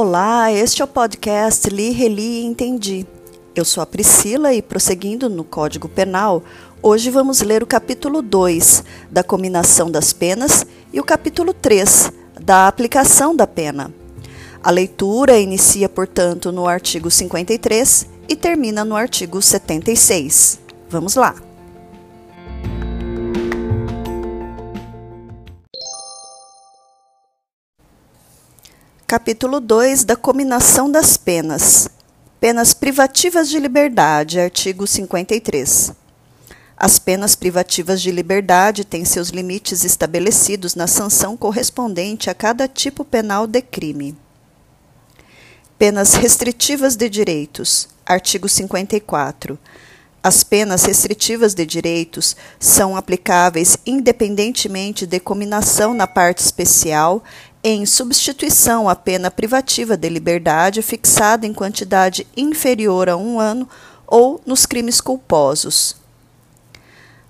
Olá, este é o podcast Li, Reli e Entendi. Eu sou a Priscila e, prosseguindo no Código Penal, hoje vamos ler o capítulo 2 da combinação das penas e o capítulo 3 da aplicação da pena. A leitura inicia, portanto, no artigo 53 e termina no artigo 76. Vamos lá! Capítulo 2 da Cominação das Penas. Penas privativas de liberdade, artigo 53. As penas privativas de liberdade têm seus limites estabelecidos na sanção correspondente a cada tipo penal de crime. Penas restritivas de direitos, artigo 54. As penas restritivas de direitos são aplicáveis independentemente de cominação na parte especial em substituição à pena privativa de liberdade fixada em quantidade inferior a um ano ou nos crimes culposos.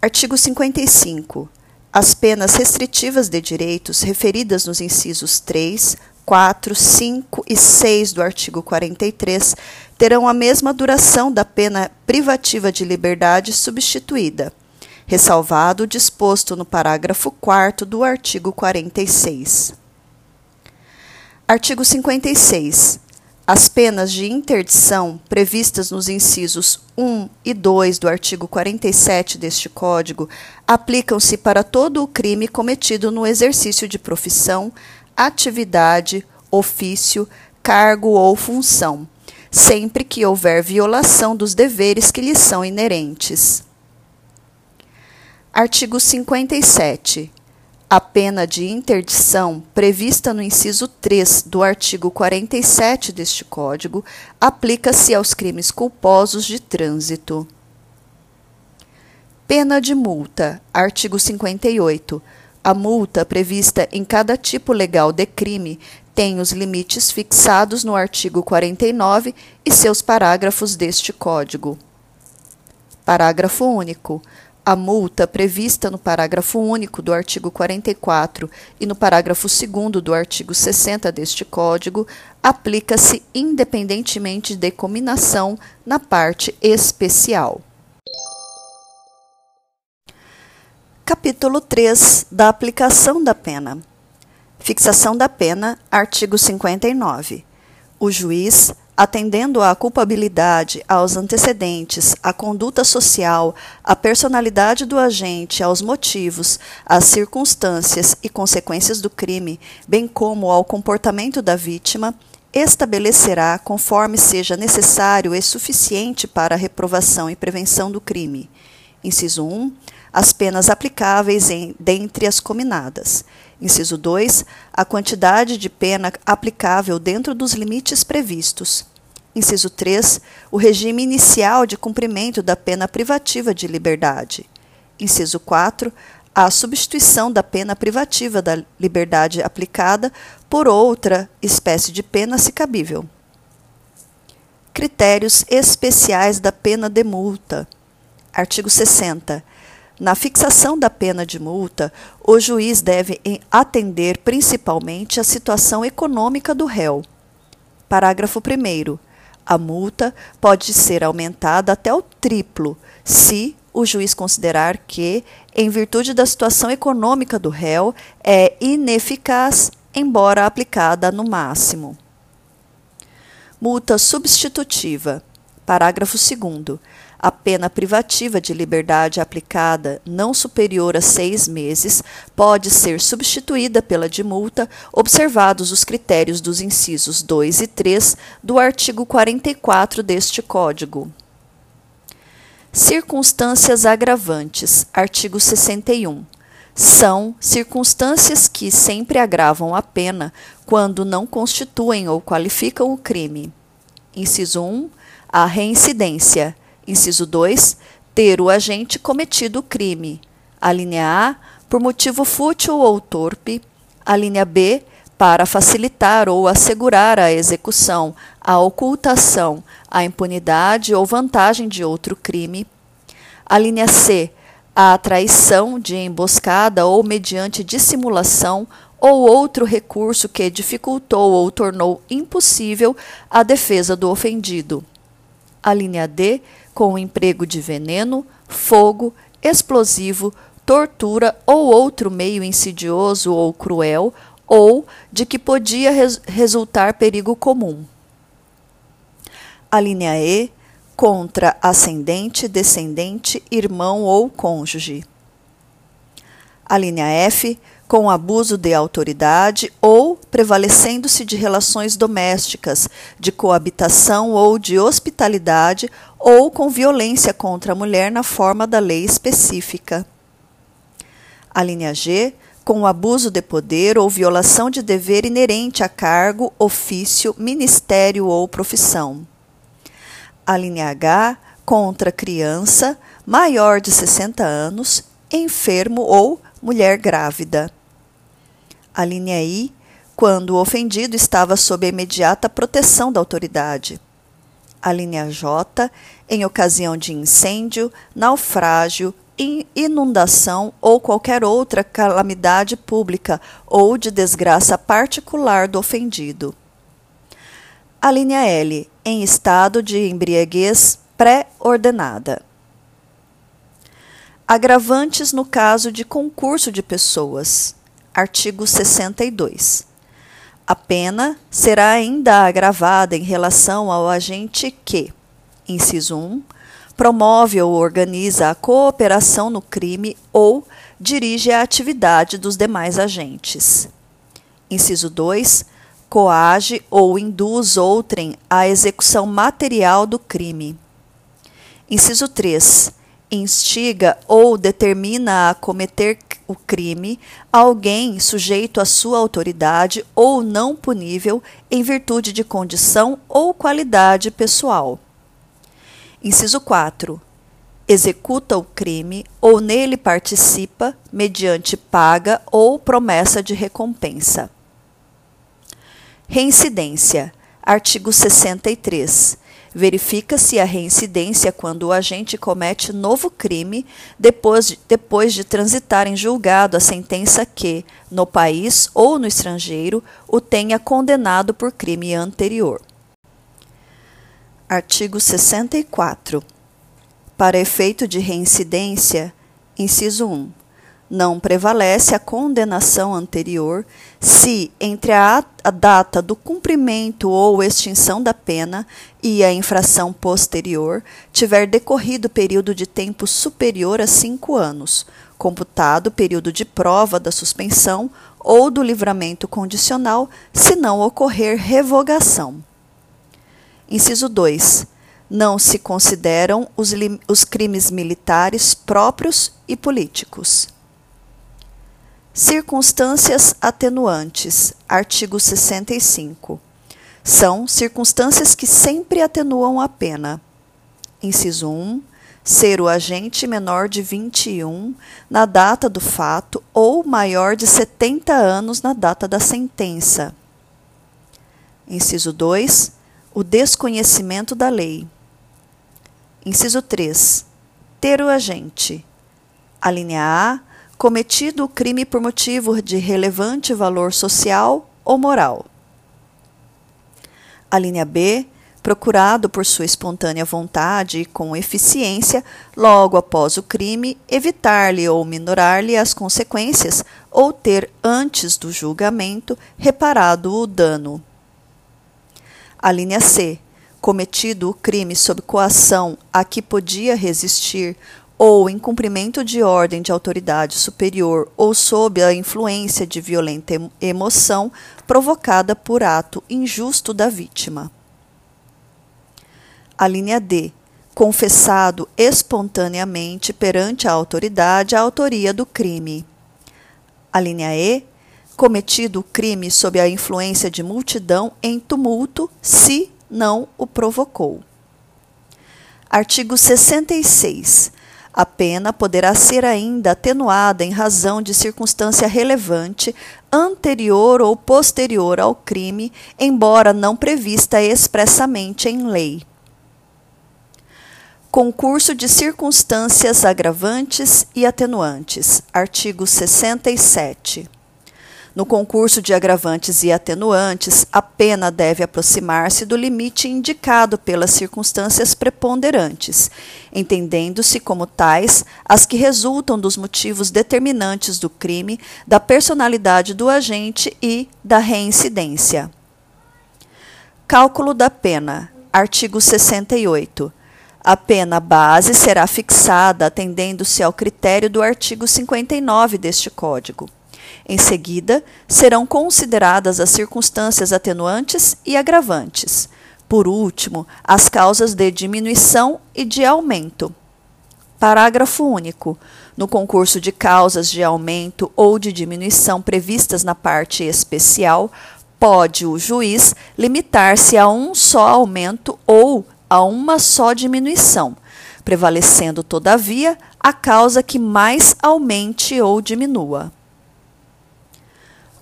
Artigo 55. As penas restritivas de direitos referidas nos incisos 3, 4, 5 e 6 do artigo 43 terão a mesma duração da pena privativa de liberdade substituída, ressalvado o disposto no parágrafo 4 do artigo 46. Artigo 56. As penas de interdição previstas nos incisos 1 e 2 do artigo 47 deste Código aplicam-se para todo o crime cometido no exercício de profissão, atividade, ofício, cargo ou função, sempre que houver violação dos deveres que lhes são inerentes. Artigo 57. A pena de interdição, prevista no inciso 3 do artigo 47 deste Código, aplica-se aos crimes culposos de trânsito. Pena de multa. Artigo 58. A multa prevista em cada tipo legal de crime tem os limites fixados no artigo 49 e seus parágrafos deste Código. Parágrafo único. A multa prevista no parágrafo único do artigo 44 e no parágrafo 2 do artigo 60 deste Código aplica-se independentemente de cominação na parte especial. Capítulo 3 da aplicação da pena. Fixação da pena, artigo 59. O juiz atendendo à culpabilidade, aos antecedentes, à conduta social, à personalidade do agente, aos motivos, às circunstâncias e consequências do crime, bem como ao comportamento da vítima, estabelecerá, conforme seja necessário e suficiente para a reprovação e prevenção do crime. Inciso 1. As penas aplicáveis em, dentre as cominadas. Inciso 2. A quantidade de pena aplicável dentro dos limites previstos. Inciso 3. O regime inicial de cumprimento da pena privativa de liberdade. Inciso 4. A substituição da pena privativa da liberdade aplicada por outra espécie de pena, se cabível. Critérios especiais da pena de multa. Artigo 60. Na fixação da pena de multa, o juiz deve atender principalmente à situação econômica do réu. Parágrafo 1 a multa pode ser aumentada até o triplo, se o juiz considerar que, em virtude da situação econômica do réu, é ineficaz, embora aplicada no máximo. Multa substitutiva. Parágrafo 2 a pena privativa de liberdade aplicada não superior a seis meses pode ser substituída pela de multa, observados os critérios dos incisos 2 e 3 do artigo 44 deste Código. Circunstâncias agravantes. Artigo 61 são circunstâncias que sempre agravam a pena quando não constituem ou qualificam o crime. Inciso 1. A reincidência. Inciso 2. Ter o agente cometido o crime. A linha A, por motivo fútil ou torpe. A linha B, para facilitar ou assegurar a execução, a ocultação, a impunidade ou vantagem de outro crime. A linha C, a traição de emboscada ou mediante dissimulação ou outro recurso que dificultou ou tornou impossível a defesa do ofendido. A linha D, com o emprego de veneno, fogo, explosivo, tortura ou outro meio insidioso ou cruel, ou de que podia res resultar perigo comum. A linha E, contra ascendente, descendente, irmão ou cônjuge. A linha F, com abuso de autoridade ou prevalecendo-se de relações domésticas, de coabitação ou de hospitalidade, ou com violência contra a mulher na forma da lei específica. A linha G, com abuso de poder ou violação de dever inerente a cargo, ofício, ministério ou profissão. A linha H, contra criança maior de 60 anos, enfermo ou mulher grávida. A linha I, quando o ofendido estava sob a imediata proteção da autoridade. A linha J, em ocasião de incêndio, naufrágio, inundação ou qualquer outra calamidade pública ou de desgraça particular do ofendido. A linha L, em estado de embriaguez pré-ordenada. Agravantes no caso de concurso de pessoas. Artigo 62. A pena será ainda agravada em relação ao agente que, inciso 1, promove ou organiza a cooperação no crime ou dirige a atividade dos demais agentes. Inciso 2. Coage ou induz outrem à execução material do crime. Inciso 3. Instiga ou determina a cometer o crime alguém sujeito à sua autoridade ou não punível em virtude de condição ou qualidade pessoal. Inciso 4. Executa o crime ou nele participa mediante paga ou promessa de recompensa. Reincidência. Artigo 63. Verifica-se a reincidência quando o agente comete novo crime depois de, depois de transitar em julgado a sentença que, no país ou no estrangeiro, o tenha condenado por crime anterior. Artigo 64. Para efeito de reincidência, inciso 1. Não prevalece a condenação anterior se, entre a, a data do cumprimento ou extinção da pena e a infração posterior, tiver decorrido período de tempo superior a cinco anos, computado período de prova da suspensão ou do livramento condicional, se não ocorrer revogação. Inciso 2. Não se consideram os, os crimes militares próprios e políticos. Circunstâncias atenuantes. Artigo 65. São circunstâncias que sempre atenuam a pena. Inciso 1. Ser o agente menor de 21 na data do fato ou maior de 70 anos na data da sentença. Inciso 2 o desconhecimento da lei. Inciso 3. Ter o agente. A linha A. Cometido o crime por motivo de relevante valor social ou moral. A linha B. Procurado por sua espontânea vontade e com eficiência, logo após o crime, evitar-lhe ou minorar-lhe as consequências, ou ter, antes do julgamento, reparado o dano. A linha C. Cometido o crime sob coação a que podia resistir ou em cumprimento de ordem de autoridade superior ou sob a influência de violenta emoção provocada por ato injusto da vítima. A linha D. Confessado espontaneamente perante a autoridade a autoria do crime. A linha E cometido o crime sob a influência de multidão em tumulto, se não o provocou. Artigo 66. A pena poderá ser ainda atenuada em razão de circunstância relevante anterior ou posterior ao crime, embora não prevista expressamente em lei. Concurso de circunstâncias agravantes e atenuantes. Artigo 67. No concurso de agravantes e atenuantes, a pena deve aproximar-se do limite indicado pelas circunstâncias preponderantes, entendendo-se como tais as que resultam dos motivos determinantes do crime, da personalidade do agente e da reincidência. Cálculo da pena. Artigo 68. A pena base será fixada atendendo-se ao critério do artigo 59 deste Código. Em seguida, serão consideradas as circunstâncias atenuantes e agravantes. Por último, as causas de diminuição e de aumento. Parágrafo único. No concurso de causas de aumento ou de diminuição previstas na parte especial, pode o juiz limitar-se a um só aumento ou a uma só diminuição, prevalecendo, todavia, a causa que mais aumente ou diminua.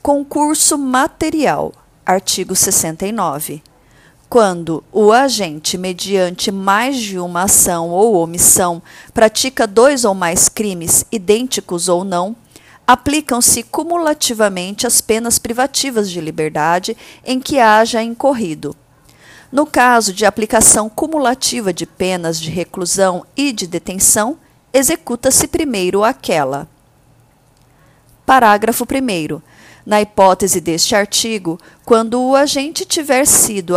Concurso material. Artigo 69. Quando o agente, mediante mais de uma ação ou omissão, pratica dois ou mais crimes, idênticos ou não, aplicam-se cumulativamente as penas privativas de liberdade em que haja incorrido no caso de aplicação cumulativa de penas de reclusão e de detenção, executa-se primeiro aquela. Parágrafo 1. Na hipótese deste artigo, quando o agente tiver sido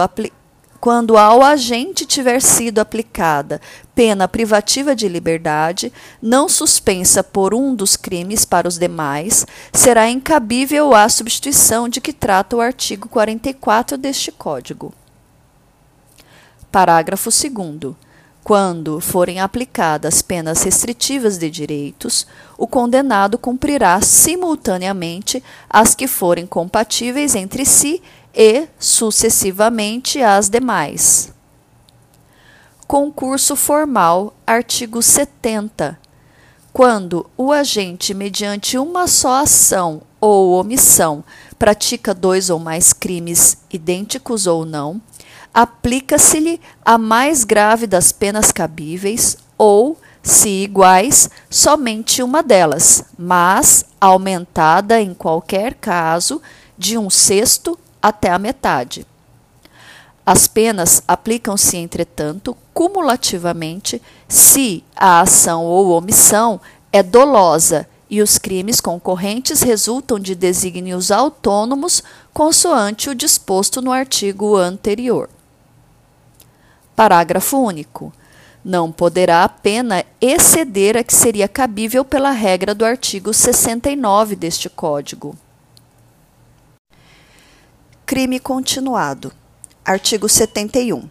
quando ao agente tiver sido aplicada pena privativa de liberdade, não suspensa por um dos crimes para os demais, será incabível a substituição de que trata o artigo 44 deste Código. Parágrafo 2. Quando forem aplicadas penas restritivas de direitos, o condenado cumprirá simultaneamente as que forem compatíveis entre si e, sucessivamente, as demais. Concurso formal, artigo 70. Quando o agente, mediante uma só ação ou omissão, pratica dois ou mais crimes, idênticos ou não, aplica-se-lhe a mais grave das penas cabíveis, ou, se iguais, somente uma delas, mas aumentada em qualquer caso de um sexto até a metade. As penas aplicam-se, entretanto, cumulativamente se a ação ou omissão é dolosa e os crimes concorrentes resultam de desígnios autônomos consoante o disposto no artigo anterior. Parágrafo único. Não poderá a pena exceder a que seria cabível pela regra do artigo 69 deste Código. Crime continuado. Artigo 71.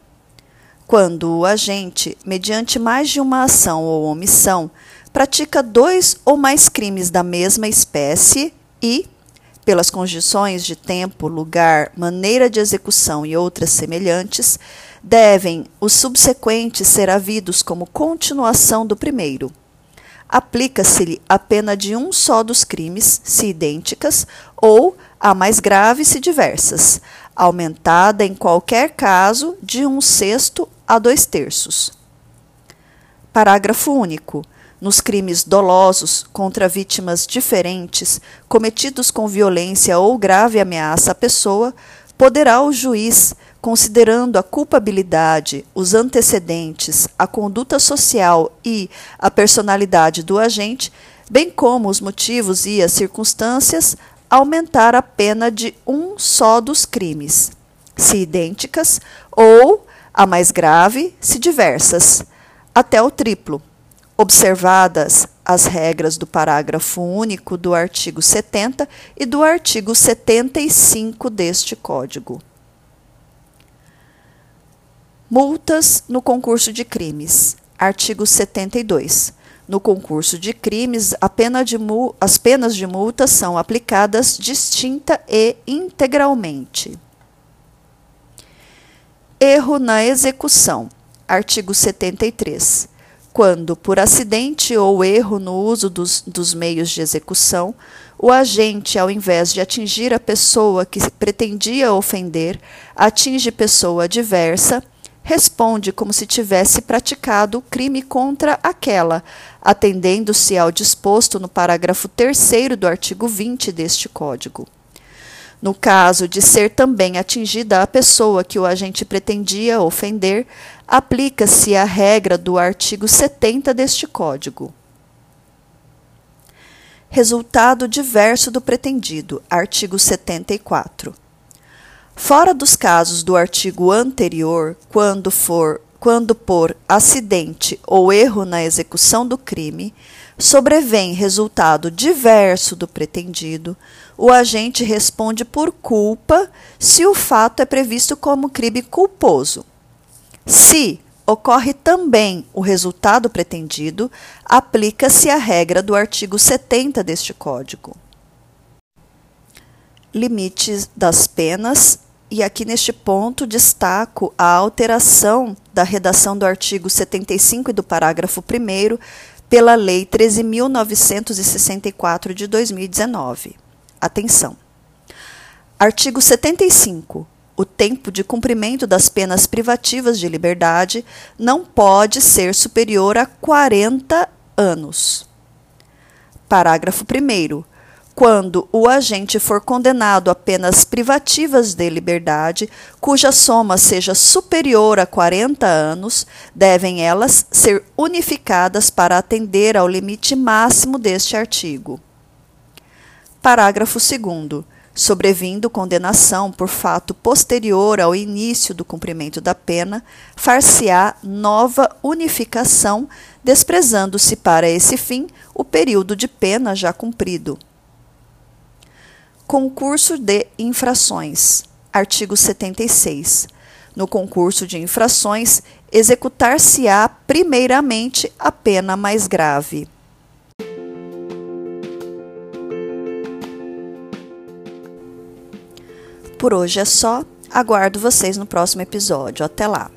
Quando o agente, mediante mais de uma ação ou omissão, pratica dois ou mais crimes da mesma espécie e, pelas condições de tempo, lugar, maneira de execução e outras semelhantes, devem os subsequentes ser havidos como continuação do primeiro. Aplica-se-lhe a pena de um só dos crimes, se idênticas, ou a mais grave se diversas, aumentada em qualquer caso de um sexto a dois terços. Parágrafo único. Nos crimes dolosos contra vítimas diferentes, cometidos com violência ou grave ameaça à pessoa, poderá o juiz considerando a culpabilidade, os antecedentes, a conduta social e a personalidade do agente, bem como os motivos e as circunstâncias, aumentar a pena de um só dos crimes, se idênticas, ou, a mais grave, se diversas, até o triplo, observadas as regras do parágrafo único do artigo 70 e do artigo 75 deste Código. Multas no concurso de crimes. Artigo 72. No concurso de crimes, pena de as penas de multa são aplicadas distinta e integralmente. Erro na execução. Artigo 73. Quando, por acidente ou erro no uso dos, dos meios de execução, o agente, ao invés de atingir a pessoa que pretendia ofender, atinge pessoa adversa, responde como se tivesse praticado o crime contra aquela, atendendo-se ao disposto no parágrafo 3 do artigo 20 deste Código. No caso de ser também atingida a pessoa que o agente pretendia ofender, aplica-se a regra do artigo 70 deste Código. Resultado diverso do pretendido. Artigo 74. Fora dos casos do artigo anterior, quando for quando por acidente ou erro na execução do crime sobrevém resultado diverso do pretendido, o agente responde por culpa se o fato é previsto como crime culposo. Se ocorre também o resultado pretendido, aplica-se a regra do artigo 70 deste Código. Limites das penas, e aqui neste ponto destaco a alteração da redação do artigo 75 e do parágrafo 1 pela Lei 13.964 de 2019. Atenção! Artigo 75 o tempo de cumprimento das penas privativas de liberdade não pode ser superior a 40 anos. Parágrafo 1. Quando o agente for condenado a penas privativas de liberdade, cuja soma seja superior a 40 anos, devem elas ser unificadas para atender ao limite máximo deste artigo. Parágrafo 2 sobrevindo condenação por fato posterior ao início do cumprimento da pena, far-se-á nova unificação, desprezando-se para esse fim o período de pena já cumprido. Concurso de infrações. Artigo 76. No concurso de infrações, executar-se-á primeiramente a pena mais grave. Por hoje é só. Aguardo vocês no próximo episódio. Até lá!